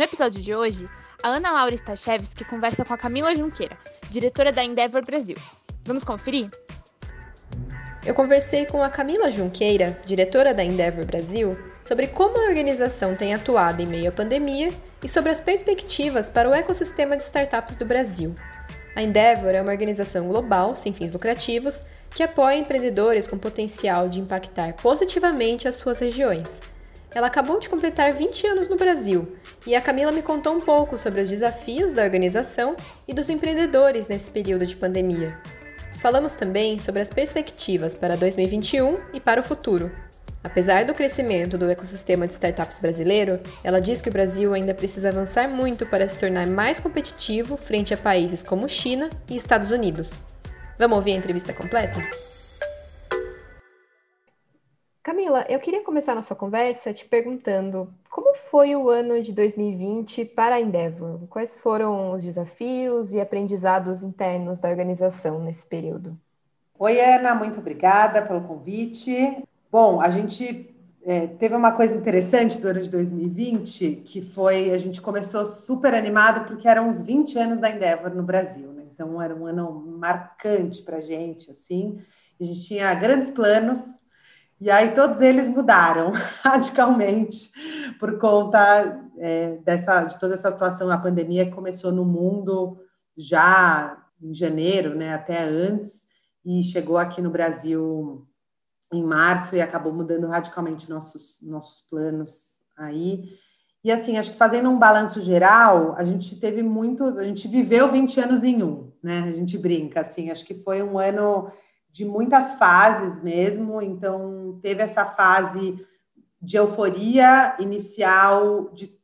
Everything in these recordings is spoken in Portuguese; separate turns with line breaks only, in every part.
No episódio de hoje, a Ana Laura Stachewski conversa com a Camila Junqueira, diretora da Endeavor Brasil. Vamos conferir?
Eu conversei com a Camila Junqueira, diretora da Endeavor Brasil, sobre como a organização tem atuado em meio à pandemia e sobre as perspectivas para o ecossistema de startups do Brasil. A Endeavor é uma organização global, sem fins lucrativos, que apoia empreendedores com potencial de impactar positivamente as suas regiões. Ela acabou de completar 20 anos no Brasil e a Camila me contou um pouco sobre os desafios da organização e dos empreendedores nesse período de pandemia. Falamos também sobre as perspectivas para 2021 e para o futuro. Apesar do crescimento do ecossistema de startups brasileiro, ela diz que o Brasil ainda precisa avançar muito para se tornar mais competitivo frente a países como China e Estados Unidos. Vamos ouvir a entrevista completa? Camila, eu queria começar nossa conversa te perguntando como foi o ano de 2020 para a Endeavor? Quais foram os desafios e aprendizados internos da organização nesse período?
Oi, Ana, muito obrigada pelo convite. Bom, a gente é, teve uma coisa interessante de 2020, que foi a gente começou super animado porque eram os 20 anos da Endeavor no Brasil. Né? Então, era um ano marcante para a gente, assim. A gente tinha grandes planos, e aí todos eles mudaram radicalmente por conta é, dessa, de toda essa situação, a pandemia que começou no mundo já em janeiro, né, até antes, e chegou aqui no Brasil em março e acabou mudando radicalmente nossos, nossos planos aí. E assim, acho que fazendo um balanço geral, a gente teve muito, a gente viveu 20 anos em um, né? A gente brinca assim, acho que foi um ano de muitas fases mesmo, então teve essa fase de euforia inicial de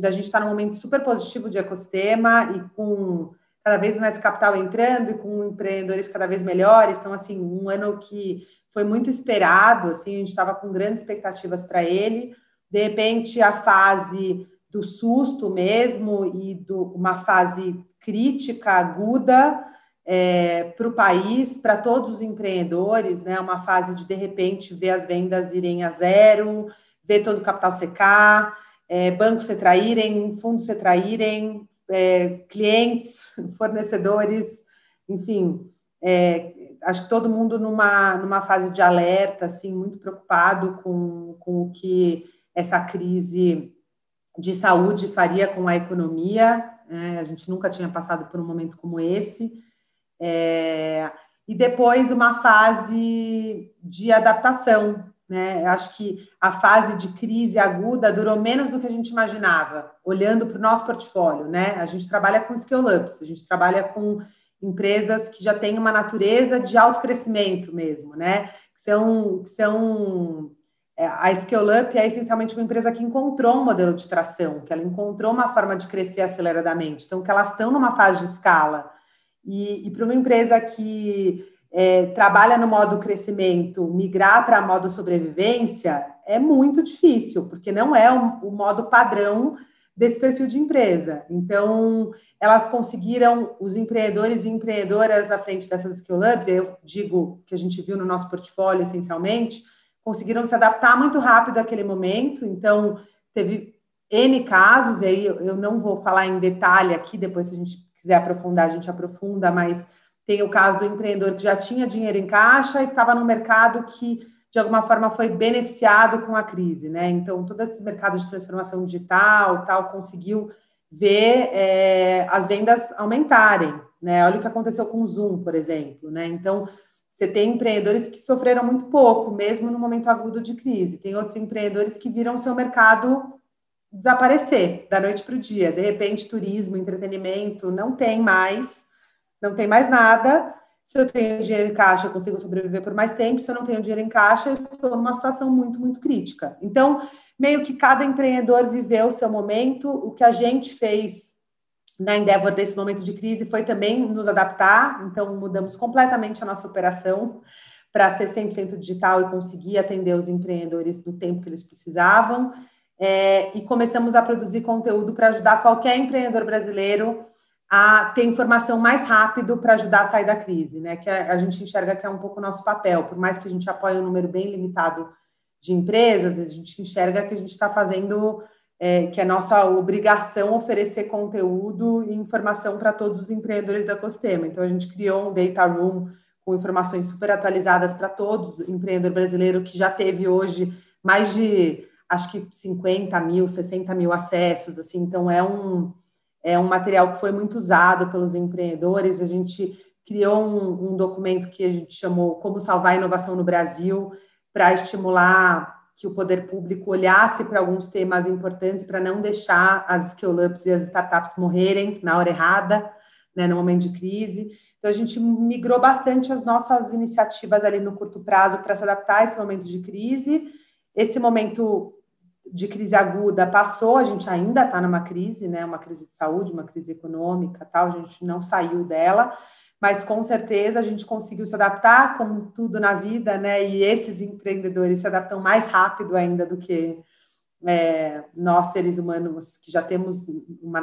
da gente estar num momento super positivo de ecossistema e com cada vez mais capital entrando e com empreendedores cada vez melhores. Então, assim, um ano que foi muito esperado, assim, a gente estava com grandes expectativas para ele de repente a fase do susto mesmo e do, uma fase crítica aguda é, para o país, para todos os empreendedores, né? Uma fase de de repente ver as vendas irem a zero, ver todo o capital secar, é, bancos se traírem, fundos se traírem, é, clientes, fornecedores, enfim, é, acho que todo mundo numa, numa fase de alerta, assim, muito preocupado com, com o que essa crise de saúde faria com a economia. Né? A gente nunca tinha passado por um momento como esse. É, e depois uma fase de adaptação. Né? Acho que a fase de crise aguda durou menos do que a gente imaginava, olhando para o nosso portfólio. Né? A gente trabalha com scale-ups, a gente trabalha com empresas que já têm uma natureza de alto crescimento mesmo, né? Que são, que são é, a Scale Up é essencialmente uma empresa que encontrou um modelo de tração, que ela encontrou uma forma de crescer aceleradamente. Então, que elas estão numa fase de escala. E, e para uma empresa que é, trabalha no modo crescimento, migrar para modo sobrevivência é muito difícil, porque não é o, o modo padrão desse perfil de empresa. Então, elas conseguiram, os empreendedores e empreendedoras à frente dessas skill hubs, eu digo que a gente viu no nosso portfólio essencialmente, conseguiram se adaptar muito rápido àquele momento. Então, teve N casos, e aí eu não vou falar em detalhe aqui, depois, se a gente quiser aprofundar, a gente aprofunda, mas tem o caso do empreendedor que já tinha dinheiro em caixa e estava no mercado que, de alguma forma, foi beneficiado com a crise, né? Então, todo esse mercado de transformação digital, tal, conseguiu ver é, as vendas aumentarem, né? Olha o que aconteceu com o Zoom, por exemplo, né? Então, você tem empreendedores que sofreram muito pouco, mesmo no momento agudo de crise. Tem outros empreendedores que viram seu mercado desaparecer da noite para o dia. De repente, turismo, entretenimento, não tem mais, não tem mais nada. Se eu tenho dinheiro em caixa, eu consigo sobreviver por mais tempo. Se eu não tenho dinheiro em caixa, eu estou numa situação muito, muito crítica. Então, meio que cada empreendedor viveu o seu momento. O que a gente fez na Endeavor nesse momento de crise foi também nos adaptar, então mudamos completamente a nossa operação para ser 100% digital e conseguir atender os empreendedores no tempo que eles precisavam. É, e começamos a produzir conteúdo para ajudar qualquer empreendedor brasileiro a ter informação mais rápido para ajudar a sair da crise, né? Que a, a, gente enxerga que é um pouco o nosso papel, por mais que a gente apoie um número bem limitado de empresas, a gente enxerga que a gente está fazendo, é, que é nossa obrigação oferecer conteúdo e informação para todos os empreendedores do ecossistema. Então, a gente criou um data room com informações super atualizadas para todos, empreendedor brasileiro que já teve hoje mais de, acho que 50 mil, 60 mil acessos, assim, então é um, é um material que foi muito usado pelos empreendedores, a gente criou um, um documento que a gente chamou Como Salvar a Inovação no Brasil, para estimular que o poder público olhasse para alguns temas importantes para não deixar as scale-ups e as startups morrerem na hora errada, né, no momento de crise. Então, a gente migrou bastante as nossas iniciativas ali no curto prazo para se adaptar a esse momento de crise. Esse momento de crise aguda passou, a gente ainda está numa crise, né, uma crise de saúde, uma crise econômica, tal, a gente não saiu dela, mas com certeza a gente conseguiu se adaptar, como tudo na vida, né? E esses empreendedores se adaptam mais rápido ainda do que é, nós, seres humanos, que já temos uma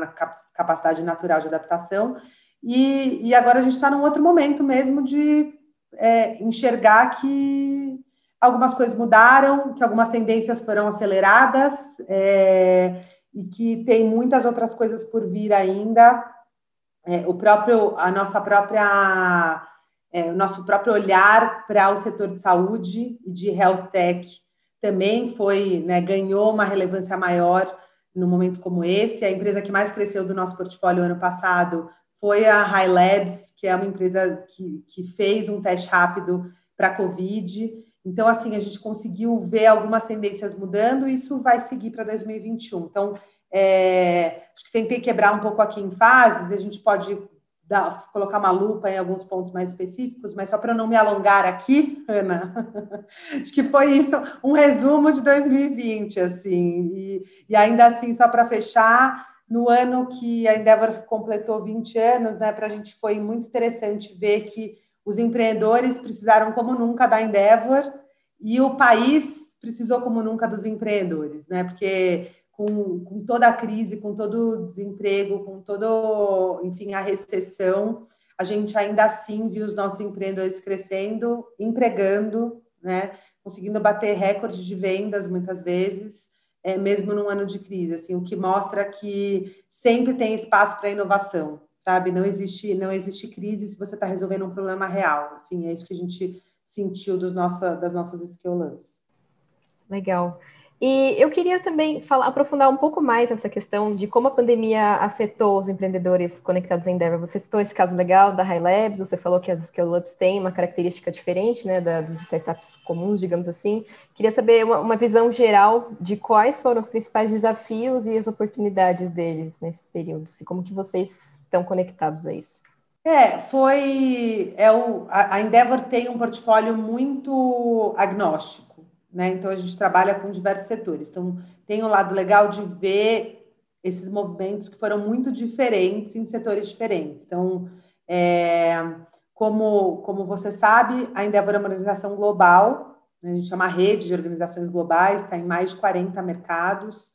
capacidade natural de adaptação. E, e agora a gente está num outro momento mesmo de é, enxergar que algumas coisas mudaram, que algumas tendências foram aceleradas é, e que tem muitas outras coisas por vir ainda é, o próprio, a nossa própria, é, o nosso próprio olhar para o setor de saúde e de health tech também foi, né, ganhou uma relevância maior no momento como esse. A empresa que mais cresceu do nosso portfólio ano passado foi a High Labs, que é uma empresa que, que fez um teste rápido para a Covid. Então, assim, a gente conseguiu ver algumas tendências mudando e isso vai seguir para 2021. Então, é, acho que tentei quebrar um pouco aqui em fases, a gente pode dar, colocar uma lupa em alguns pontos mais específicos, mas só para não me alongar aqui, Ana, acho que foi isso, um resumo de 2020, assim, e, e ainda assim, só para fechar, no ano que a Endeavor completou 20 anos, né, para a gente foi muito interessante ver que os empreendedores precisaram como nunca da Endeavor e o país precisou como nunca dos empreendedores, né, porque com, com toda a crise, com todo o desemprego, com todo, enfim, a recessão, a gente ainda assim viu os nossos empreendedores crescendo, empregando, né, conseguindo bater recordes de vendas muitas vezes, é, mesmo num ano de crise, assim, o que mostra que sempre tem espaço para inovação, sabe? Não existe, não existe crise se você está resolvendo um problema real, assim, é isso que a gente sentiu dos nossa, das nossas skill
Legal. E eu queria também falar, aprofundar um pouco mais nessa questão de como a pandemia afetou os empreendedores conectados em Endeavor. Você citou esse caso legal da High Labs, você falou que as Scale-Ups têm uma característica diferente né, das startups comuns, digamos assim. Queria saber uma, uma, visão geral de quais foram os principais desafios e as oportunidades deles nesse período, e como que vocês estão conectados a isso.
É, foi. É o, a Endeavor tem um portfólio muito agnóstico né? Então a gente trabalha com diversos setores. Então tem um lado legal de ver esses movimentos que foram muito diferentes em setores diferentes. Então, é, como, como você sabe, a Endeavor é uma organização global, né? a gente chama rede de organizações globais, está em mais de 40 mercados,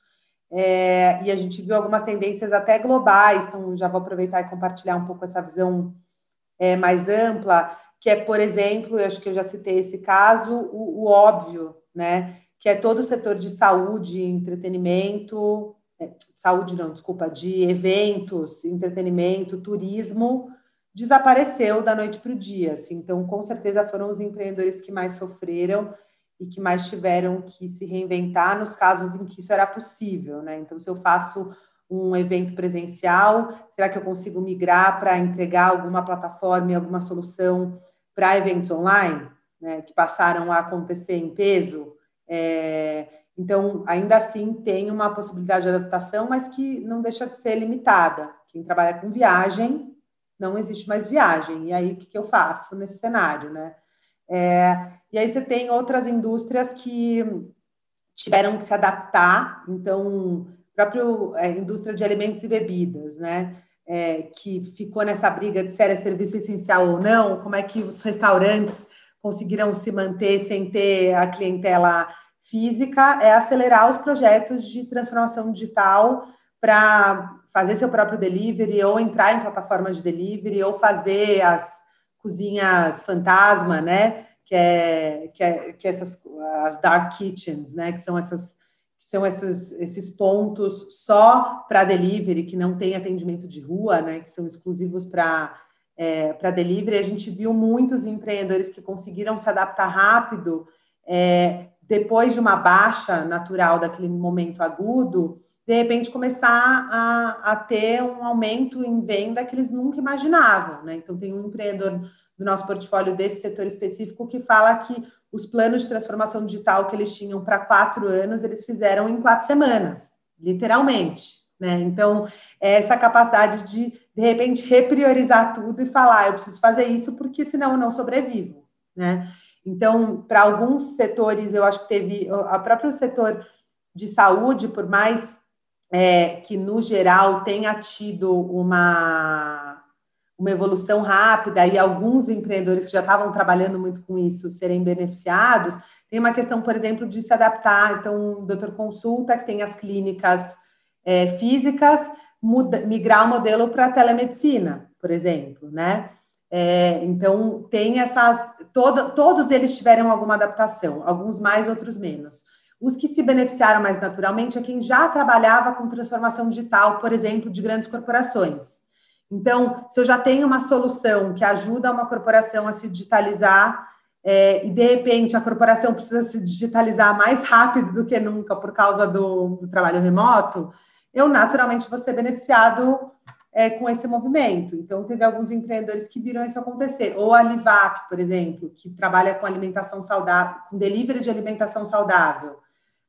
é, e a gente viu algumas tendências até globais, então já vou aproveitar e compartilhar um pouco essa visão é, mais ampla, que é, por exemplo, eu acho que eu já citei esse caso, o, o óbvio, né? Que é todo o setor de saúde, entretenimento, é, saúde não, desculpa, de eventos, entretenimento, turismo, desapareceu da noite para o dia. Assim. Então, com certeza foram os empreendedores que mais sofreram e que mais tiveram que se reinventar nos casos em que isso era possível, né? Então, se eu faço um evento presencial, será que eu consigo migrar para entregar alguma plataforma e alguma solução para eventos online? né, que passaram a acontecer em peso. É, então, ainda assim, tem uma possibilidade de adaptação, mas que não deixa de ser limitada. Quem trabalha com viagem, não existe mais viagem. E aí, o que, eu faço nesse cenário, né? É, e aí você tem outras indústrias que tiveram que se adaptar. Então, próprio é, indústria de alimentos e bebidas, né? É, que ficou nessa briga de se era serviço essencial ou não, como é que os restaurantes conseguiram se manter sem ter a clientela física, é acelerar os projetos de transformação digital para fazer seu próprio delivery ou entrar em plataformas de delivery ou fazer as cozinhas fantasma, né? Que é que, é, que é essas as dark kitchens, né? Que são essas são esses, esses pontos só para delivery que não tem atendimento de rua, né? Que são exclusivos para é, para delivery. A gente viu muitos empreendedores que conseguiram se adaptar rápido é, depois de uma baixa natural daquele momento agudo de repente começar a, a ter um aumento em venda que eles nunca imaginavam, né? Então tem um empreendedor do nosso portfólio desse setor específico que fala que os planos de transformação digital que eles tinham para quatro anos, eles fizeram em quatro semanas, literalmente. Né? Então, é essa capacidade de, de repente, repriorizar tudo e falar, ah, eu preciso fazer isso porque senão eu não sobrevivo. Né? Então, para alguns setores, eu acho que teve, o próprio setor de saúde, por mais é, que, no geral, tenha tido uma, uma evolução rápida e alguns empreendedores que já estavam trabalhando muito com isso serem beneficiados, tem uma questão, por exemplo, de se adaptar. Então, o doutor consulta, que tem as clínicas é, físicas, muda, migrar o modelo para telemedicina, por exemplo, né? É, então, tem essas. Todo, todos eles tiveram alguma adaptação, alguns mais, outros menos. Os que se beneficiaram mais naturalmente é quem já trabalhava com transformação digital, por exemplo, de grandes corporações. Então, se eu já tenho uma solução que ajuda uma corporação a se digitalizar, é, e de repente a corporação precisa se digitalizar mais rápido do que nunca por causa do, do trabalho remoto, eu naturalmente vou ser beneficiado é, com esse movimento. Então, teve alguns empreendedores que viram isso acontecer. Ou a Livap, por exemplo, que trabalha com alimentação saudável, com delivery de alimentação saudável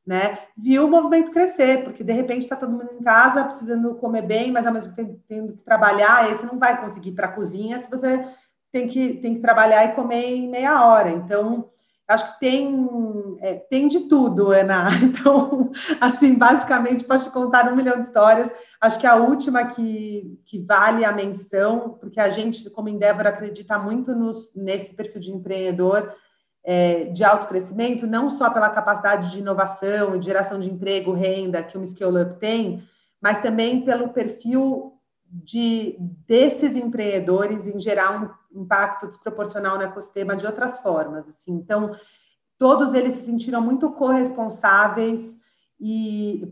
né? Viu o movimento crescer, porque de repente está todo mundo em casa precisando comer bem, mas ao mesmo tempo tendo que trabalhar, aí você não vai conseguir ir para a cozinha se você tem que, tem que trabalhar e comer em meia hora. Então, acho que tem, é, tem de tudo, Ana. Então, assim, basicamente, posso te contar um milhão de histórias. Acho que a última que, que vale a menção, porque a gente, como Endeavor, acredita muito nos, nesse perfil de empreendedor, é, de alto crescimento, não só pela capacidade de inovação e geração de emprego, renda que uma Scale Up tem, mas também pelo perfil de desses empreendedores em gerar um impacto desproporcional no ecossistema de outras formas. Assim. Então, todos eles se sentiram muito corresponsáveis e,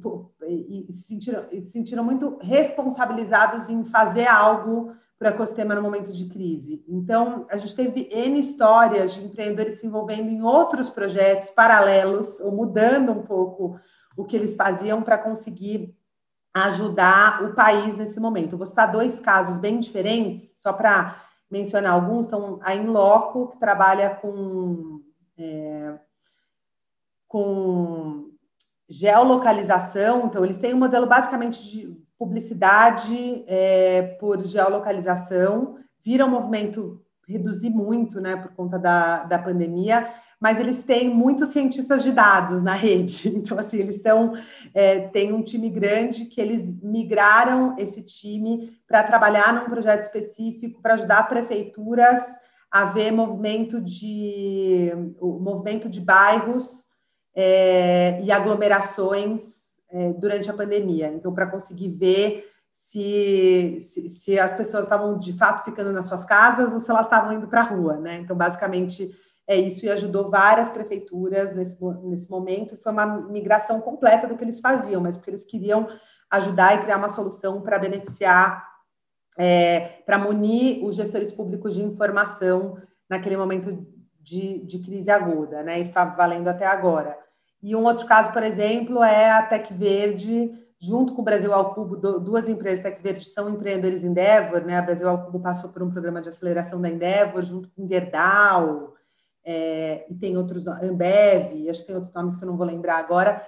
e, e se, sentiram, se sentiram muito responsabilizados em fazer algo para ecossistema no momento de crise. Então, a gente teve N histórias de empreendedores se envolvendo em outros projetos paralelos, ou mudando um pouco o que eles faziam para conseguir ajudar o país nesse momento. Eu vou citar dois casos bem diferentes, só para mencionar alguns. Então, a Inloco, que trabalha com, é, com geolocalização, então, eles têm um modelo basicamente de publicidade é, por geolocalização, vira um movimento reduzir muito, né, por conta da, da pandemia, mas eles têm muitos cientistas de dados na rede. Então, assim, eles são, é, tem um time grande que eles migraram esse time para trabalhar num projeto específico para ajudar prefeituras a ver movimento de o movimento de bairros é, e aglomerações é, durante a pandemia. Então, para conseguir ver se, se, se, as pessoas estavam de fato ficando nas suas casas ou se elas estavam indo para a rua, né? Então, basicamente, é isso e ajudou várias prefeituras nesse, nesse momento. Foi uma migração completa do que eles faziam, mas porque eles queriam ajudar e criar uma solução para beneficiar, é, para munir os gestores públicos de informação naquele momento de, de crise aguda, né? Isso estava valendo até agora. E um outro caso, por exemplo, é a Tec Verde, junto com o Brasil ao Cubo, duas empresas Tec Verde são empreendedores Endeavor, né? A Brasil ao Cubo passou por um programa de aceleração da Endeavor, junto com Gerdau, é, e tem outros, Ambev, acho que tem outros nomes que eu não vou lembrar agora,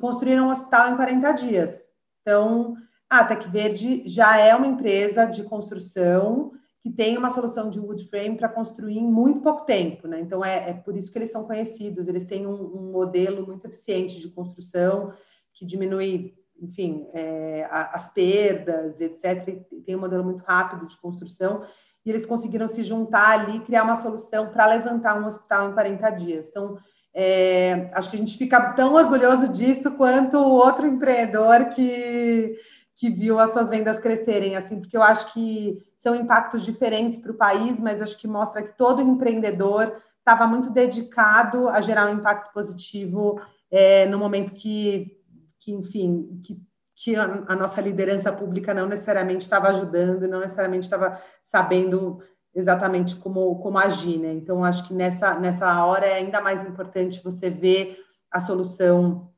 construíram um hospital em 40 dias. Então, a Tec Verde já é uma empresa de construção que tem uma solução de wood frame para construir em muito pouco tempo, né? Então é, é, por isso que eles são conhecidos. Eles têm um, um modelo muito eficiente de construção que diminui, enfim, é, as perdas, etc. tem um modelo muito rápido de construção e eles conseguiram se juntar ali, criar uma solução para levantar um hospital em 40 dias. Então é, acho que a gente fica tão orgulhoso disso quanto o outro empreendedor que que viu as suas vendas crescerem, assim, porque eu acho que são impactos diferentes para o país, mas acho que mostra que todo empreendedor estava muito dedicado a gerar um impacto positivo é, no momento que, que enfim, que, que a, a nossa liderança pública não necessariamente estava ajudando, não necessariamente estava sabendo exatamente como, como agir, né? Então, acho que nessa, nessa hora é ainda mais importante você ver a solução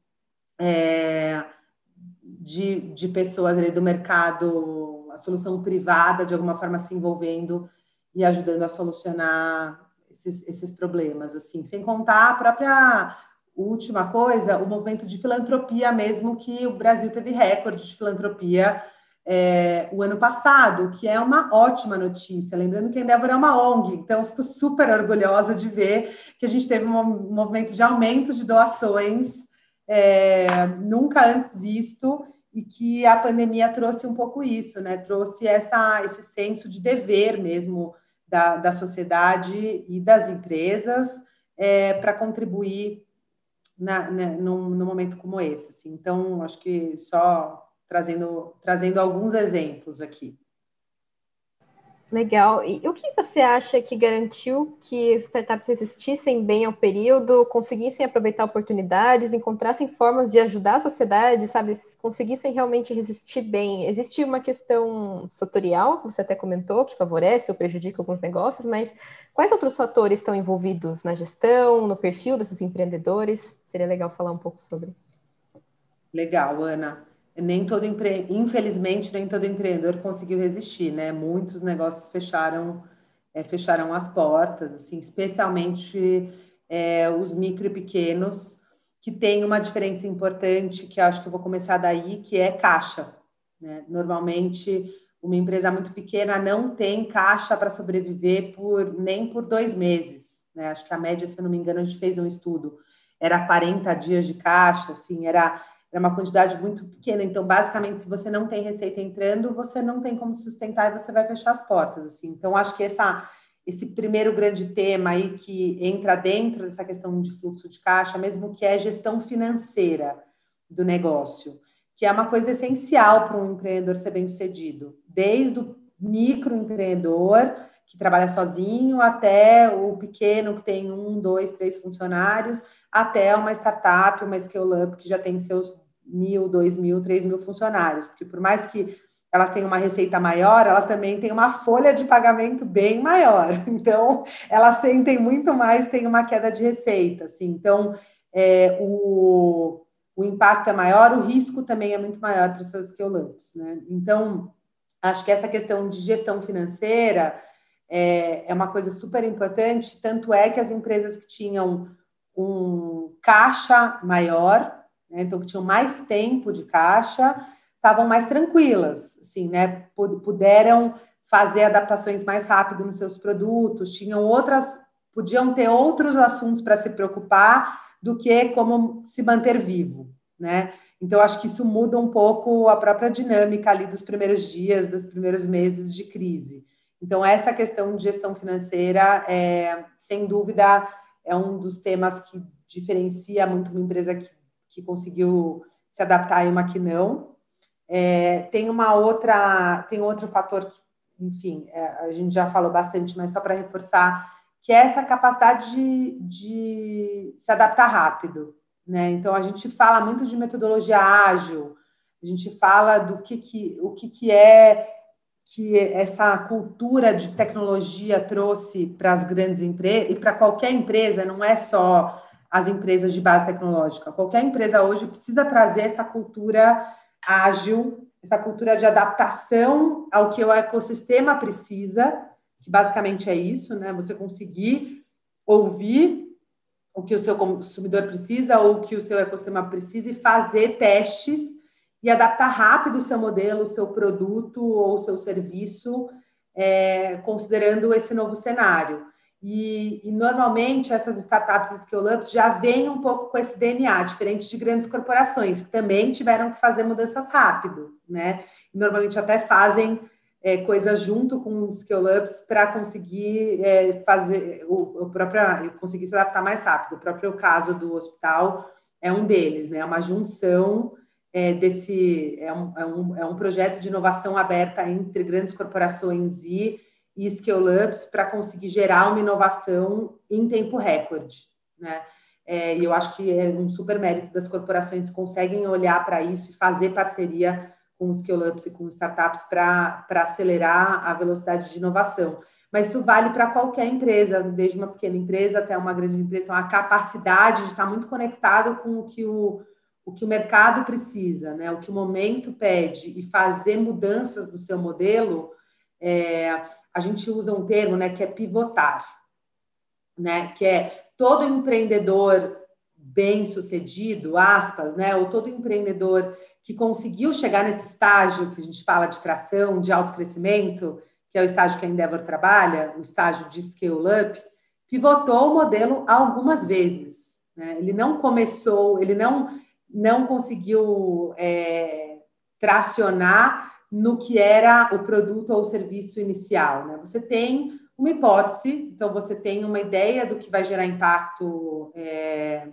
é, de, de pessoas ali do mercado, a solução privada, de alguma forma se envolvendo e ajudando a solucionar esses, esses problemas, assim, sem contar a própria última coisa, o movimento de filantropia mesmo, que o Brasil teve recorde de filantropia é, o ano passado, que é uma ótima notícia. Lembrando que a Endeavor é uma ONG, então eu fico super orgulhosa de ver que a gente teve um movimento de aumento de doações é, nunca antes visto e que a pandemia trouxe um pouco isso, né? Trouxe essa, esse senso de dever mesmo da, da sociedade e das empresas é, para contribuir na, né, num, num, momento como esse. Assim. Então, acho que só trazendo, trazendo alguns exemplos aqui.
Legal. E o que você acha que garantiu que startups resistissem bem ao período, conseguissem aproveitar oportunidades, encontrassem formas de ajudar a sociedade, sabe? Conseguissem realmente resistir bem? Existe uma questão setorial, que você até comentou, que favorece ou prejudica alguns negócios, mas quais outros fatores estão envolvidos na gestão, no perfil desses empreendedores? Seria legal falar um pouco sobre.
Legal, Ana nem todo empre... infelizmente nem todo empreendedor conseguiu resistir, né? Muitos negócios fecharam é, fecharam as portas, assim, especialmente é, os micro e pequenos, que tem uma diferença importante, que acho que eu vou começar daí, que é caixa. Né? Normalmente, uma empresa muito pequena não tem caixa para sobreviver por nem por dois meses. Né? Acho que a média, se não me engano, a gente fez um estudo, era 40 dias de caixa, assim, era é uma quantidade muito pequena. Então, basicamente, se você não tem receita entrando, você não tem como sustentar e você vai fechar as portas. Assim. Então, acho que essa, esse primeiro grande tema aí que entra dentro dessa questão de fluxo de caixa, mesmo que é gestão financeira do negócio, que é uma coisa essencial para um empreendedor ser bem sucedido, desde o microempreendedor que trabalha sozinho até o pequeno que tem um, dois, três funcionários, até uma startup, uma scale-up que já tem seus mil, dois mil, três mil funcionários, porque por mais que elas tenham uma receita maior, elas também têm uma folha de pagamento bem maior. Então, elas sentem muito mais, tem uma queda de receita. Assim. Então, é, o, o impacto é maior, o risco também é muito maior para essas scale-ups. Né? Então, acho que essa questão de gestão financeira é, é uma coisa super importante, tanto é que as empresas que tinham um caixa maior, né, então que tinham mais tempo de caixa, estavam mais tranquilas, assim, né, puderam fazer adaptações mais rápido nos seus produtos, tinham outras, podiam ter outros assuntos para se preocupar do que como se manter vivo, né? Então acho que isso muda um pouco a própria dinâmica ali dos primeiros dias, dos primeiros meses de crise. Então essa questão de gestão financeira é, sem dúvida, é um dos temas que diferencia muito uma empresa que que conseguiu se adaptar e uma que não. É, tem uma outra, tem outro fator que, enfim, é, a gente já falou bastante, mas só para reforçar, que é essa capacidade de, de se adaptar rápido. Né? Então, a gente fala muito de metodologia ágil, a gente fala do que, que o que, que é que essa cultura de tecnologia trouxe para as grandes empresas e para qualquer empresa, não é só as empresas de base tecnológica. Qualquer empresa hoje precisa trazer essa cultura ágil, essa cultura de adaptação ao que o ecossistema precisa, que basicamente é isso, né? Você conseguir ouvir o que o seu consumidor precisa ou o que o seu ecossistema precisa e fazer testes e adaptar rápido o seu modelo, o seu produto ou o seu serviço é, considerando esse novo cenário. E, e, normalmente essas startups scale-ups já vêm um pouco com esse DNA, diferente de grandes corporações, que também tiveram que fazer mudanças rápido, né? E normalmente até fazem é, coisas junto com scale-ups para conseguir é, fazer o, o próprio, conseguir se adaptar mais rápido. O próprio caso do hospital é um deles, né? É uma junção é, desse é um, é, um, é um projeto de inovação aberta entre grandes corporações e e scale-ups para conseguir gerar uma inovação em tempo recorde, né? É, e eu acho que é um super mérito das corporações que conseguem olhar para isso e fazer parceria com scale-ups e com startups para acelerar a velocidade de inovação. Mas isso vale para qualquer empresa, desde uma pequena empresa até uma grande empresa. Então, a capacidade de estar muito conectado com o que o, o que o mercado precisa, né? o que o momento pede, e fazer mudanças no seu modelo, é, a gente usa um termo, né, que é pivotar, né, que é todo empreendedor bem-sucedido, aspas, né, ou todo empreendedor que conseguiu chegar nesse estágio que a gente fala de tração, de autocrescimento, que é o estágio que a Endeavor trabalha, o estágio de scale-up, pivotou o modelo algumas vezes. Né? Ele não começou, ele não, não conseguiu é, tracionar no que era o produto ou o serviço inicial. Né? Você tem uma hipótese, então você tem uma ideia do que vai gerar impacto é,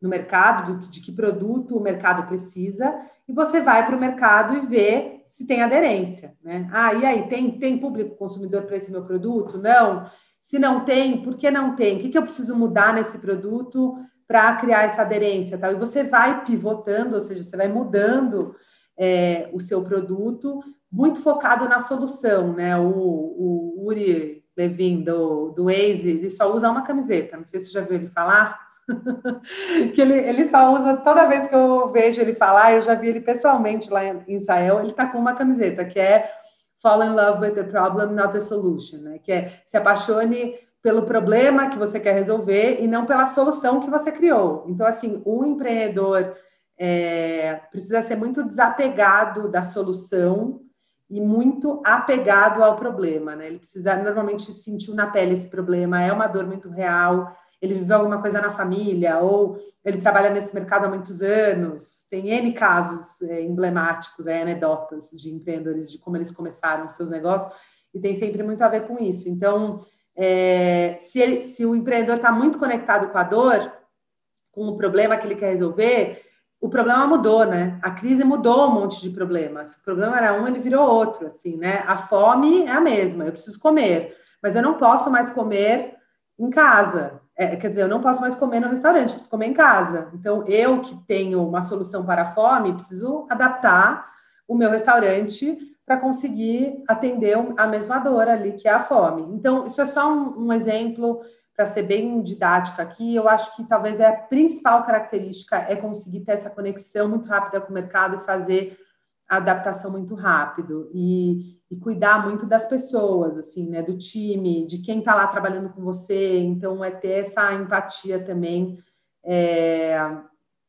no mercado, do, de que produto o mercado precisa, e você vai para o mercado e vê se tem aderência. Né? Ah, e aí, tem, tem público consumidor para esse meu produto? Não. Se não tem, por que não tem? O que, que eu preciso mudar nesse produto para criar essa aderência? Tal? E você vai pivotando, ou seja, você vai mudando é, o seu produto, muito focado na solução, né? O, o Uri Levin, do, do Waze, ele só usa uma camiseta, não sei se você já viu ele falar, que ele, ele só usa, toda vez que eu vejo ele falar, eu já vi ele pessoalmente lá em Israel, ele tá com uma camiseta, que é Fall in love with the problem, not the solution, né? Que é se apaixone pelo problema que você quer resolver e não pela solução que você criou. Então, assim, um empreendedor é, precisa ser muito desapegado da solução e muito apegado ao problema, né? Ele precisa normalmente sentir na pele esse problema, é uma dor muito real, ele viveu alguma coisa na família, ou ele trabalha nesse mercado há muitos anos. Tem N casos é, emblemáticos, é, anedotas de empreendedores, de como eles começaram seus negócios, e tem sempre muito a ver com isso. Então, é, se, ele, se o empreendedor está muito conectado com a dor, com o problema que ele quer resolver, o problema mudou, né? A crise mudou um monte de problemas. O problema era um, ele virou outro, assim, né? A fome é a mesma, eu preciso comer, mas eu não posso mais comer em casa. É, quer dizer, eu não posso mais comer no restaurante, preciso comer em casa. Então, eu que tenho uma solução para a fome, preciso adaptar o meu restaurante para conseguir atender a mesma dor ali, que é a fome. Então, isso é só um, um exemplo para ser bem didática aqui, eu acho que talvez é a principal característica é conseguir ter essa conexão muito rápida com o mercado e fazer a adaptação muito rápido e, e cuidar muito das pessoas, assim, né, do time, de quem está lá trabalhando com você. Então, é ter essa empatia também, é,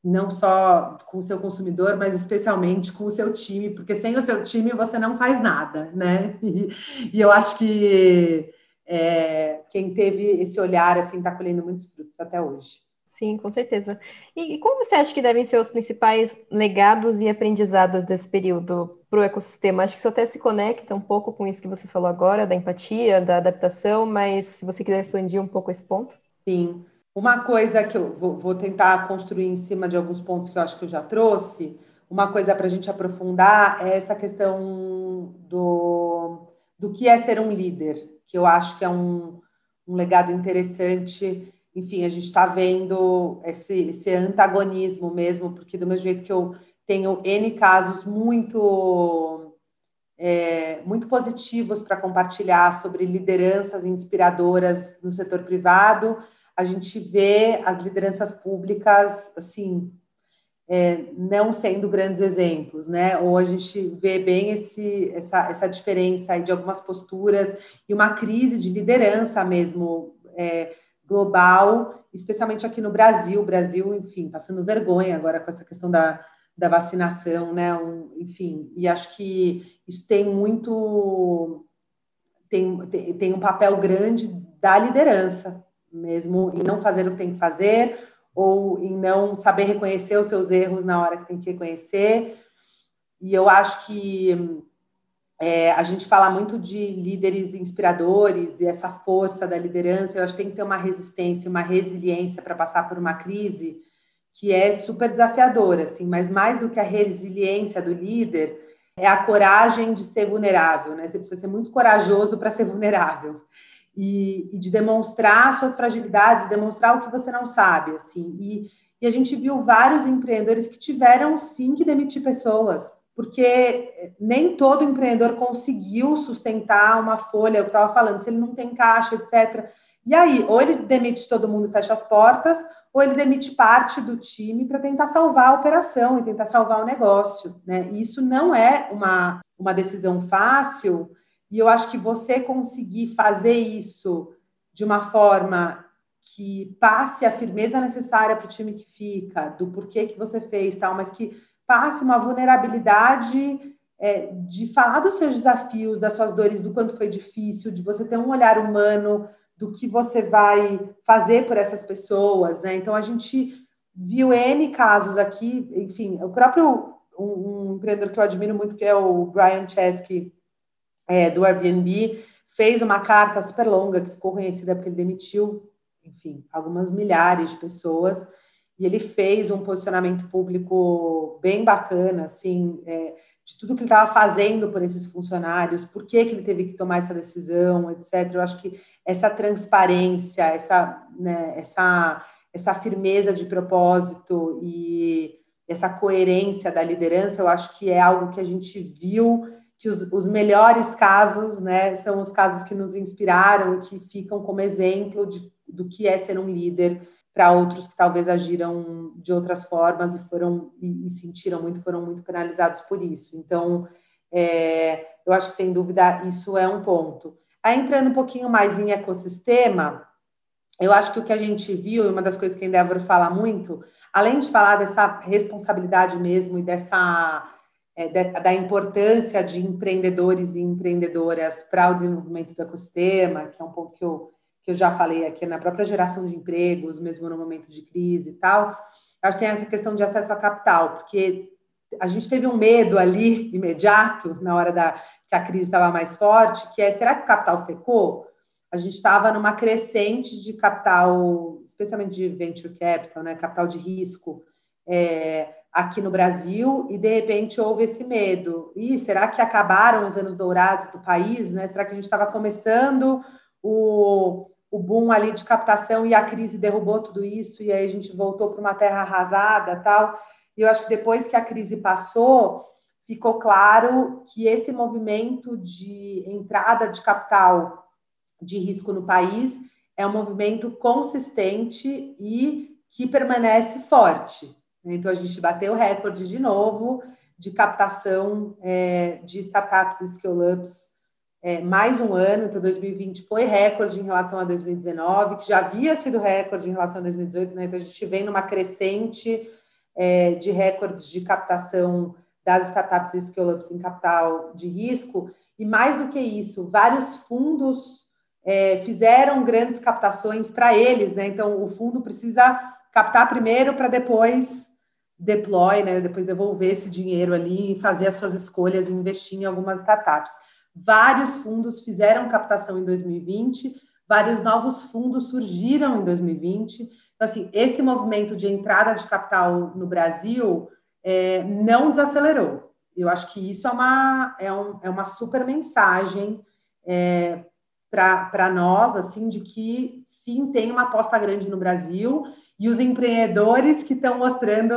não só com o seu consumidor, mas especialmente com o seu time, porque sem o seu time você não faz nada, né? E, e eu acho que é, quem teve esse olhar assim está colhendo muitos frutos até hoje.
Sim, com certeza. E, e, como você acha que devem ser os principais legados e aprendizados desse período para o ecossistema? Acho que isso até se conecta um pouco com isso que você falou agora, da empatia, da adaptação, mas se você quiser expandir um pouco esse ponto.
Sim. Uma coisa que eu vou, vou tentar construir em cima de alguns pontos que eu acho que eu já trouxe, uma coisa para a gente aprofundar é essa questão do, do que é ser um líder que eu acho que é um, um legado interessante. Enfim, a gente está vendo esse, esse antagonismo mesmo, porque do mesmo jeito que eu tenho N casos muito, é, muito positivos para compartilhar sobre lideranças inspiradoras no setor privado, a gente vê as lideranças públicas, assim, é, não sendo grandes exemplos, né? Ou a gente vê bem esse, essa, essa diferença de algumas posturas e uma crise de liderança mesmo é, global, especialmente aqui no Brasil. O Brasil, enfim, passando vergonha agora com essa questão da, da vacinação, né? Um, enfim, e acho que isso tem muito tem, tem, tem um papel grande da liderança, mesmo em não fazer o que tem que fazer, ou em não saber reconhecer os seus erros na hora que tem que reconhecer. E eu acho que é, a gente fala muito de líderes inspiradores e essa força da liderança. Eu acho que tem que ter uma resistência, uma resiliência para passar por uma crise que é super desafiadora, assim. Mas mais do que a resiliência do líder é a coragem de ser vulnerável, né? Você precisa ser muito corajoso para ser vulnerável e, e, de demonstrar suas fragilidades, demonstrar o que você não sabe, assim. E, e a gente viu vários empreendedores que tiveram sim que demitir pessoas porque nem todo empreendedor conseguiu sustentar uma folha, eu estava falando, se ele não tem caixa, etc. E aí, ou ele demite todo mundo e fecha as portas, ou ele demite parte do time para tentar salvar a operação e tentar salvar o negócio. Né? E isso não é uma, uma decisão fácil, e eu acho que você conseguir fazer isso de uma forma que passe a firmeza necessária para o time que fica, do porquê que você fez, tal, mas que passe uma vulnerabilidade é, de falar dos seus desafios, das suas dores, do quanto foi difícil, de você ter um olhar humano do que você vai fazer por essas pessoas, né? Então a gente viu N casos aqui, enfim, o próprio um, um empreendedor que eu admiro muito, que é o Brian Chesky, é, do Airbnb, fez uma carta super longa que ficou conhecida porque ele demitiu, enfim, algumas milhares de pessoas e ele fez um posicionamento público bem bacana, assim, é, de tudo que ele estava fazendo por esses funcionários, por que, que ele teve que tomar essa decisão, etc. Eu acho que essa transparência, essa, né, essa, essa firmeza de propósito e essa coerência da liderança, eu acho que é algo que a gente viu que os, os melhores casos, né, são os casos que nos inspiraram e que ficam como exemplo de, do que é ser um líder para outros que talvez agiram de outras formas e foram e, e sentiram muito, foram muito penalizados por isso. Então, é, eu acho que sem dúvida isso é um ponto. Aí entrando um pouquinho mais em ecossistema, eu acho que o que a gente viu, e uma das coisas que a Endeavor fala muito, além de falar dessa responsabilidade mesmo e dessa é, da importância de empreendedores e empreendedoras para o desenvolvimento do ecossistema, que é um ponto que eu que eu já falei aqui na própria geração de empregos, mesmo no momento de crise e tal, acho que tem essa questão de acesso a capital, porque a gente teve um medo ali imediato na hora da que a crise estava mais forte, que é será que o capital secou? A gente estava numa crescente de capital, especialmente de venture capital, né, capital de risco, é, aqui no Brasil, e de repente houve esse medo. E será que acabaram os anos dourados do país? Né? Será que a gente estava começando o, o boom ali de captação e a crise derrubou tudo isso, e aí a gente voltou para uma terra arrasada tal. E eu acho que depois que a crise passou, ficou claro que esse movimento de entrada de capital de risco no país é um movimento consistente e que permanece forte. Então, a gente bateu o recorde de novo de captação é, de startups e scale-ups é, mais um ano, então 2020 foi recorde em relação a 2019, que já havia sido recorde em relação a 2018, né? então a gente vem numa crescente é, de recordes de captação das startups e scale-ups em capital de risco, e mais do que isso, vários fundos é, fizeram grandes captações para eles, né? Então o fundo precisa captar primeiro para depois deploy, né? Depois devolver esse dinheiro ali e fazer as suas escolhas e investir em algumas startups. Vários fundos fizeram captação em 2020, vários novos fundos surgiram em 2020. Então, assim, esse movimento de entrada de capital no Brasil é, não desacelerou. Eu acho que isso é uma, é, um, é uma super mensagem é, para nós, assim, de que sim, tem uma aposta grande no Brasil e os empreendedores que estão mostrando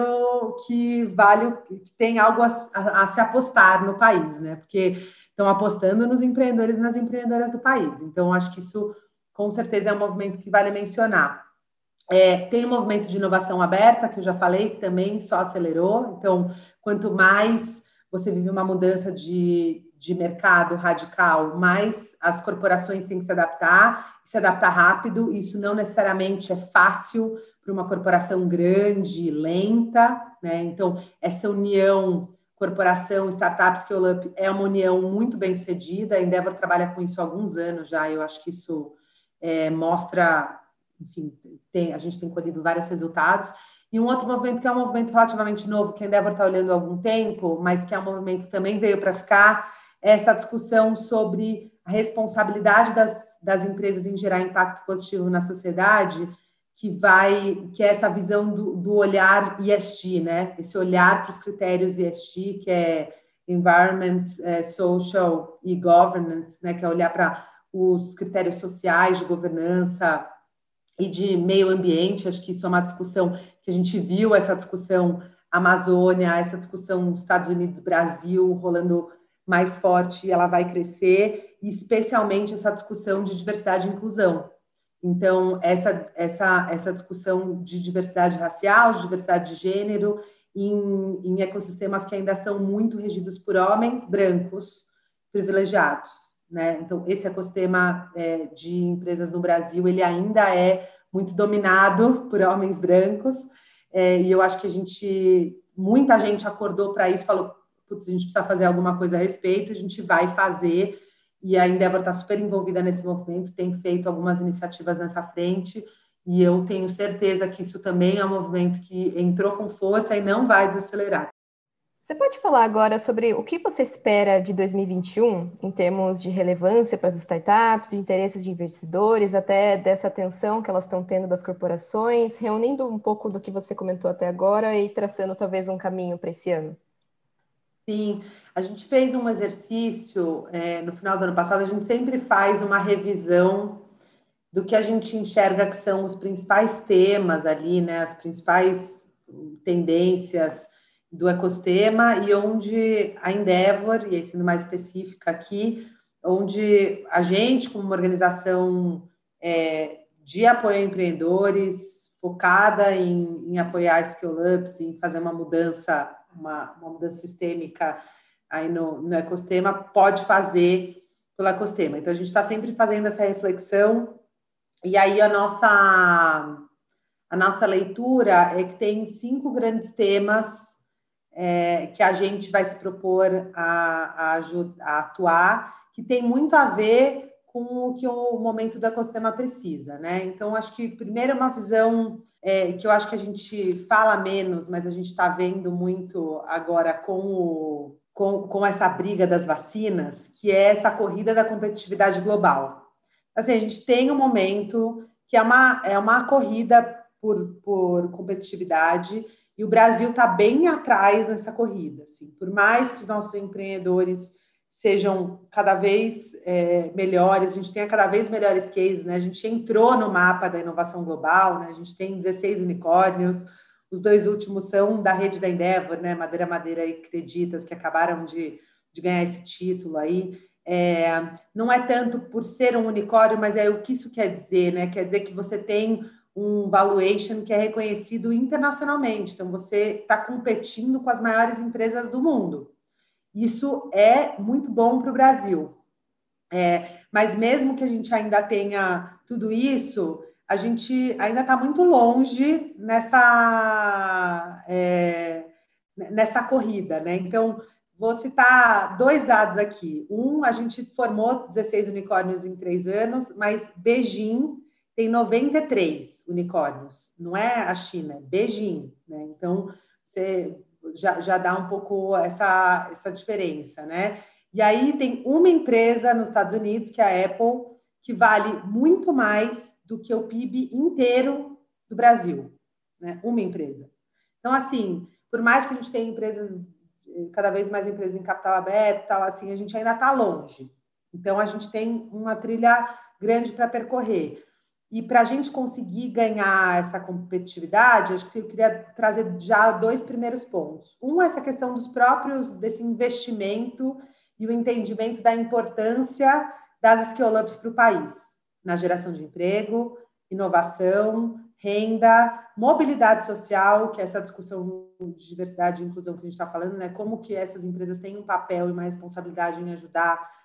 que vale, que tem algo a, a, a se apostar no país, né? Porque estão apostando nos empreendedores e nas empreendedoras do país. Então, acho que isso, com certeza, é um movimento que vale mencionar. É, tem o movimento de inovação aberta, que eu já falei, que também só acelerou. Então, quanto mais você vive uma mudança de, de mercado radical, mais as corporações têm que se adaptar, se adaptar rápido. Isso não necessariamente é fácil para uma corporação grande, lenta, né? Então, essa união corporação, startup, scale-up é uma união muito bem sucedida. A Endeavor trabalha com isso há alguns anos já. Eu acho que isso é, mostra, enfim, tem, a gente tem colhido vários resultados. E um outro movimento que é um movimento relativamente novo, que a Endeavor está olhando há algum tempo, mas que é um movimento que também veio para ficar, essa discussão sobre a responsabilidade das, das empresas em gerar impacto positivo na sociedade que vai, que é essa visão do, do olhar ESG, né? Esse olhar para os critérios ESG, que é Environment, é, Social e Governance, né? Que é olhar para os critérios sociais de governança e de meio ambiente. Acho que isso é uma discussão que a gente viu essa discussão Amazônia, essa discussão Estados Unidos, Brasil rolando mais forte, ela vai crescer, especialmente essa discussão de diversidade e inclusão, então, essa, essa, essa discussão de diversidade racial, de diversidade de gênero, em, em ecossistemas que ainda são muito regidos por homens brancos privilegiados. Né? Então, esse ecossistema é, de empresas no Brasil, ele ainda é muito dominado por homens brancos, é, e eu acho que a gente, muita gente acordou para isso, falou, putz, a gente precisa fazer alguma coisa a respeito, a gente vai fazer, e a Endeavor está super envolvida nesse movimento, tem feito algumas iniciativas nessa frente, e eu tenho certeza que isso também é um movimento que entrou com força e não vai desacelerar.
Você pode falar agora sobre o que você espera de 2021 em termos de relevância para as startups, de interesses de investidores, até dessa atenção que elas estão tendo das corporações, reunindo um pouco do que você comentou até agora e traçando talvez um caminho para esse ano?
Sim, a gente fez um exercício é, no final do ano passado, a gente sempre faz uma revisão do que a gente enxerga que são os principais temas ali, né, as principais tendências do ecossistema e onde a Endeavor, e aí sendo mais específica aqui, onde a gente, como uma organização é, de apoio a empreendedores, focada em, em apoiar scale-ups, em fazer uma mudança uma, uma mudança sistêmica aí no, no ecossistema, pode fazer pelo ecossistema. Então, a gente está sempre fazendo essa reflexão, e aí a nossa, a nossa leitura é que tem cinco grandes temas é, que a gente vai se propor a, a, a atuar, que tem muito a ver com o que o momento do ecossistema precisa, né? Então, acho que primeiro é uma visão é, que eu acho que a gente fala menos, mas a gente está vendo muito agora com, o, com, com essa briga das vacinas, que é essa corrida da competitividade global. Assim, a gente tem um momento que é uma, é uma corrida por, por competitividade e o Brasil está bem atrás nessa corrida. Assim. Por mais que os nossos empreendedores sejam cada vez é, melhores, a gente tenha cada vez melhores cases, né? A gente entrou no mapa da inovação global, né? A gente tem 16 unicórnios, os dois últimos são da rede da Endeavor, né? Madeira Madeira e Creditas, que acabaram de, de ganhar esse título aí. É, não é tanto por ser um unicórnio, mas é o que isso quer dizer, né? Quer dizer que você tem um valuation que é reconhecido internacionalmente. Então, você está competindo com as maiores empresas do mundo. Isso é muito bom para o Brasil. É, mas mesmo que a gente ainda tenha tudo isso, a gente ainda está muito longe nessa, é, nessa corrida, né? Então, vou citar dois dados aqui. Um, a gente formou 16 unicórnios em três anos, mas Beijing tem 93 unicórnios, não é a China, é Beijing, né? Então, você já, já dá um pouco essa, essa diferença, né? E aí tem uma empresa nos Estados Unidos, que é a Apple, que vale muito mais do que o PIB inteiro do Brasil, né? Uma empresa. Então, assim, por mais que a gente tenha empresas, cada vez mais empresas em capital aberto, tal, assim, a gente ainda está longe. Então, a gente tem uma trilha grande para percorrer. E para a gente conseguir ganhar essa competitividade, acho que eu queria trazer já dois primeiros pontos. Um, essa questão dos próprios, desse investimento e o entendimento da importância das skill-ups para o país, na geração de emprego, inovação, renda, mobilidade social, que é essa discussão de diversidade e inclusão que a gente está falando, né? Como que essas empresas têm um papel e uma responsabilidade em ajudar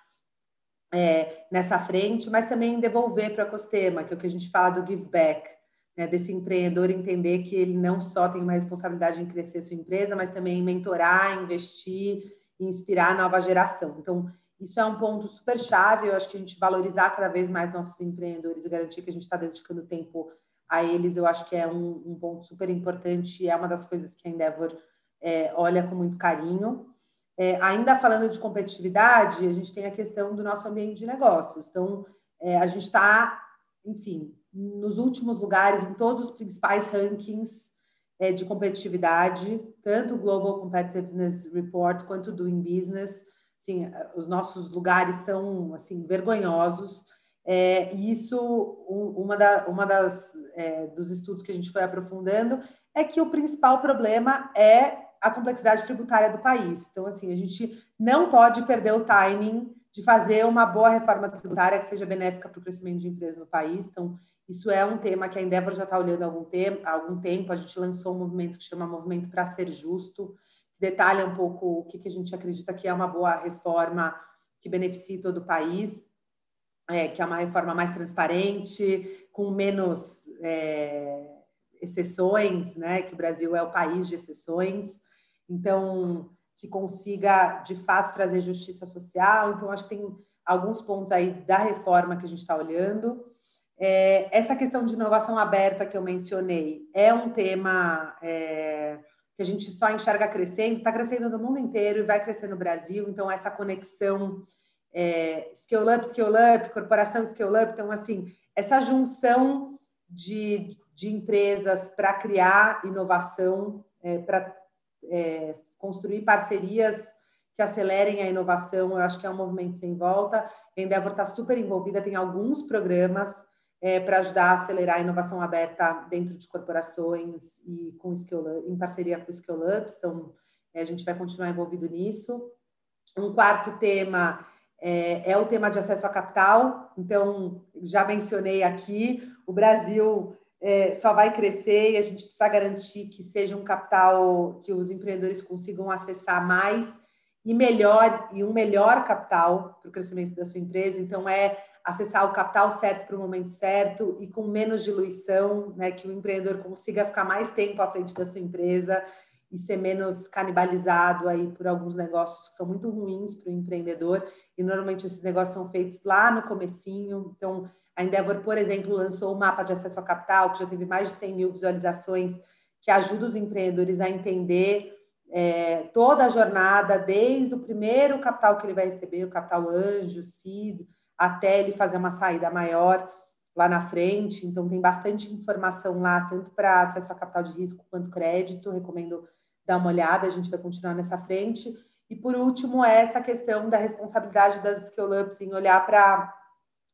é, nessa frente, mas também devolver para o ecossistema, que é o que a gente fala do give back. né, desse empreendedor entender que ele não só tem uma responsabilidade em crescer sua empresa, mas também mentorar, investir inspirar a nova geração. Então, isso é um ponto super chave. Eu acho que a gente valorizar cada vez mais nossos empreendedores e garantir que a gente está dedicando tempo a eles, eu acho que é um, um ponto super importante e é uma das coisas que a Endeavor é, olha com muito carinho. É, ainda falando de competitividade, a gente tem a questão do nosso ambiente de negócios. Então, é, a gente está, enfim, nos últimos lugares em todos os principais rankings é, de competitividade, tanto o Global Competitiveness Report quanto do Doing Business. Sim, os nossos lugares são assim vergonhosos. É, e isso, um, uma, da, uma das é, dos estudos que a gente foi aprofundando é que o principal problema é a complexidade tributária do país. Então, assim, a gente não pode perder o timing de fazer uma boa reforma tributária que seja benéfica para o crescimento de empresas no país. Então, isso é um tema que a Endeavor já está olhando há algum tempo, há algum tempo. A gente lançou um movimento que chama Movimento para Ser Justo, que detalha um pouco o que, que a gente acredita que é uma boa reforma que beneficie todo o país, é, que é uma reforma mais transparente, com menos é, exceções, né? Que o Brasil é o país de exceções. Então, que consiga de fato trazer justiça social. Então, acho que tem alguns pontos aí da reforma que a gente está olhando. É, essa questão de inovação aberta que eu mencionei é um tema é, que a gente só enxerga crescendo, está crescendo no mundo inteiro e vai crescer no Brasil, então essa conexão é, Scale Up, Scale Up, Corporação Scale Up, então assim, essa junção de, de empresas para criar inovação, é, para é, construir parcerias que acelerem a inovação, eu acho que é um movimento sem volta. A Endeavor está super envolvida, tem alguns programas é, para ajudar a acelerar a inovação aberta dentro de corporações e com em parceria com o Ups. Então, é, a gente vai continuar envolvido nisso. Um quarto tema é, é, o tema de acesso a capital. Então, já mencionei aqui, o Brasil é, só vai crescer e a gente precisa garantir que seja um capital que os empreendedores consigam acessar mais e melhor e um melhor capital para o crescimento da sua empresa. Então, é acessar o capital certo para o momento certo e com menos diluição, né, que o empreendedor consiga ficar mais tempo à frente da sua empresa e ser menos canibalizado aí por alguns negócios que são muito ruins para o empreendedor e normalmente esses negócios são feitos lá no comecinho. Então, a Endeavor, por exemplo, lançou o mapa de acesso a capital, que já teve mais de 100 mil visualizações, que ajuda os empreendedores a entender é, toda a jornada, desde o primeiro capital que ele vai receber, o capital anjo, CID, até ele fazer uma saída maior lá na frente. Então, tem bastante informação lá, tanto para acesso a capital de risco quanto crédito. Recomendo dar uma olhada, a gente vai continuar nessa frente. E, por último, é essa questão da responsabilidade das skill ups em olhar para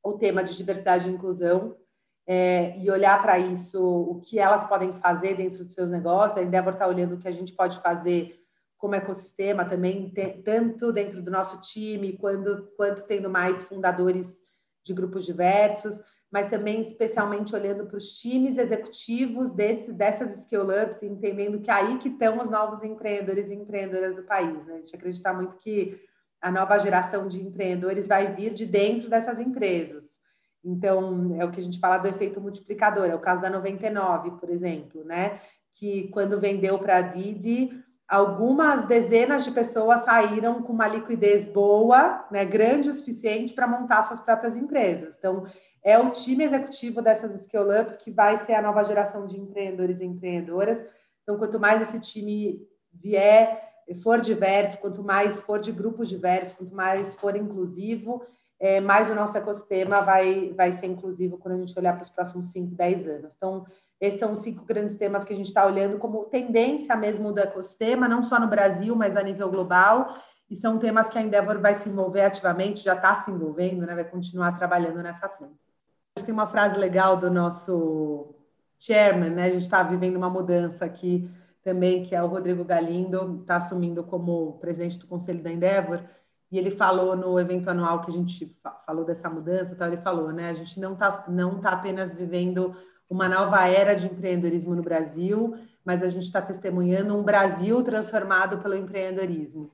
o tema de diversidade e inclusão é, e olhar para isso, o que elas podem fazer dentro dos seus negócios. A Endeavor está olhando o que a gente pode fazer como ecossistema também, tanto dentro do nosso time, quando, quanto tendo mais fundadores de grupos diversos, mas também especialmente olhando para os times executivos desse, dessas scale-ups, entendendo que aí que estão os novos empreendedores e empreendedoras do país. Né? A gente acredita muito que a nova geração de empreendedores vai vir de dentro dessas empresas. Então, é o que a gente fala do efeito multiplicador, é o caso da 99, por exemplo, né? Que quando vendeu para a Didi, algumas dezenas de pessoas saíram com uma liquidez boa, né, grande o suficiente para montar suas próprias empresas. Então, é o time executivo dessas scale ups que vai ser a nova geração de empreendedores e empreendedoras. Então, quanto mais esse time vier, for diverso, quanto mais for de grupos diversos, quanto mais for inclusivo, é, mais o nosso ecossistema vai, vai ser inclusivo quando a gente olhar para os próximos 5, 10 anos. Então, esses são os cinco grandes temas que a gente está olhando como tendência mesmo do ecossistema, não só no Brasil, mas a nível global. E são temas que a Endeavor vai se envolver ativamente, já está se envolvendo, né? vai continuar trabalhando nessa frente. A gente tem uma frase legal do nosso chairman, né? A gente está vivendo uma mudança aqui também, que é o Rodrigo Galindo, está assumindo como presidente do conselho da Endeavor, e ele falou no evento anual que a gente falou dessa mudança, tá? ele falou, né? A gente não está não tá apenas vivendo uma nova era de empreendedorismo no Brasil, mas a gente está testemunhando um Brasil transformado pelo empreendedorismo.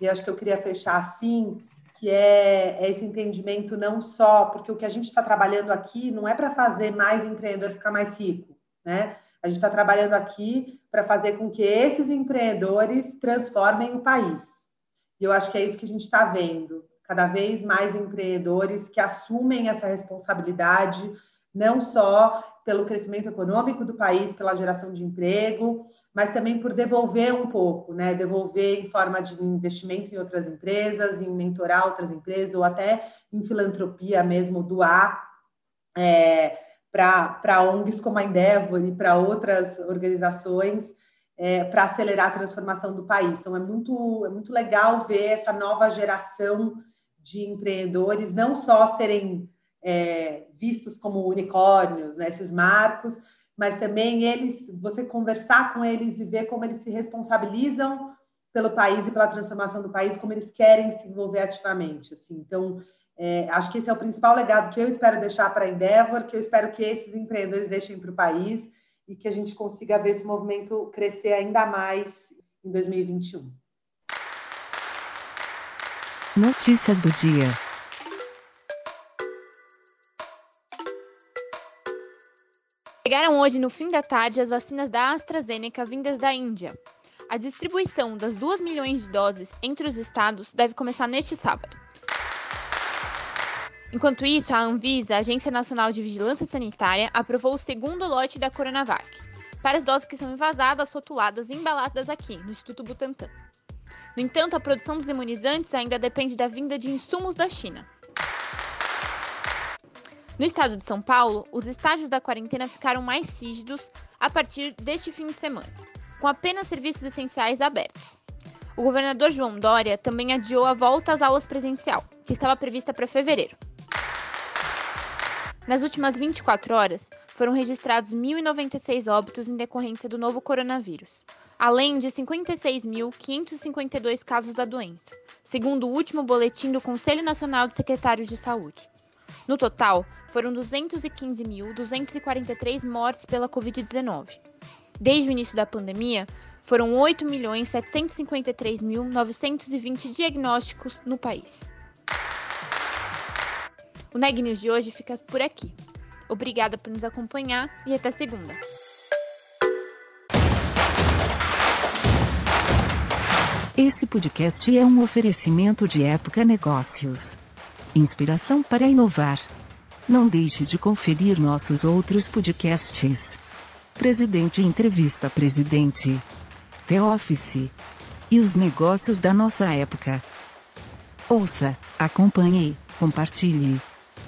E acho que eu queria fechar assim, que é, é esse entendimento não só, porque o que a gente está trabalhando aqui não é para fazer mais empreendedor ficar mais rico, né? A gente está trabalhando aqui para fazer com que esses empreendedores transformem o país. E eu acho que é isso que a gente está vendo. Cada vez mais empreendedores que assumem essa responsabilidade, não só pelo crescimento econômico do país, pela geração de emprego, mas também por devolver um pouco, né? Devolver em forma de investimento em outras empresas, em mentorar outras empresas, ou até em filantropia mesmo, doar é, para ONGs como a Endeavor e para outras organizações é, para acelerar a transformação do país. Então, é muito, é muito legal ver essa nova geração de empreendedores não só serem é, vistos como unicórnios, né, esses marcos, mas também eles, você conversar com eles e ver como eles se responsabilizam pelo país e pela transformação do país, como eles querem se envolver ativamente. Assim. Então, é, acho que esse é o principal legado que eu espero deixar para a Endeavor, que eu espero que esses empreendedores deixem para o país e que a gente consiga ver esse movimento crescer ainda mais em 2021.
Notícias do dia.
Chegaram hoje, no fim da tarde, as vacinas da AstraZeneca vindas da Índia. A distribuição das 2 milhões de doses entre os estados deve começar neste sábado. Enquanto isso, a Anvisa, a Agência Nacional de Vigilância Sanitária, aprovou o segundo lote da Coronavac, para as doses que são envasadas, rotuladas e embaladas aqui, no Instituto Butantan. No entanto, a produção dos imunizantes ainda depende da vinda de insumos da China. No estado de São Paulo, os estágios da quarentena ficaram mais rígidos a partir deste fim de semana, com apenas serviços essenciais abertos. O governador João Dória também adiou a volta às aulas presencial, que estava prevista para fevereiro. Nas últimas 24 horas, foram registrados 1.096 óbitos em decorrência do novo coronavírus, além de 56.552 casos da doença, segundo o último boletim do Conselho Nacional de Secretários de Saúde. No total, foram 215.243 mortes pela Covid-19. Desde o início da pandemia, foram 8.753.920 diagnósticos no país. O Neg News de hoje fica por aqui. Obrigada por nos acompanhar e até segunda.
Esse podcast é um oferecimento de Época Negócios. Inspiração para inovar. Não deixe de conferir nossos outros podcasts. Presidente Entrevista Presidente. The Office. E os negócios da nossa época. Ouça, acompanhe, compartilhe.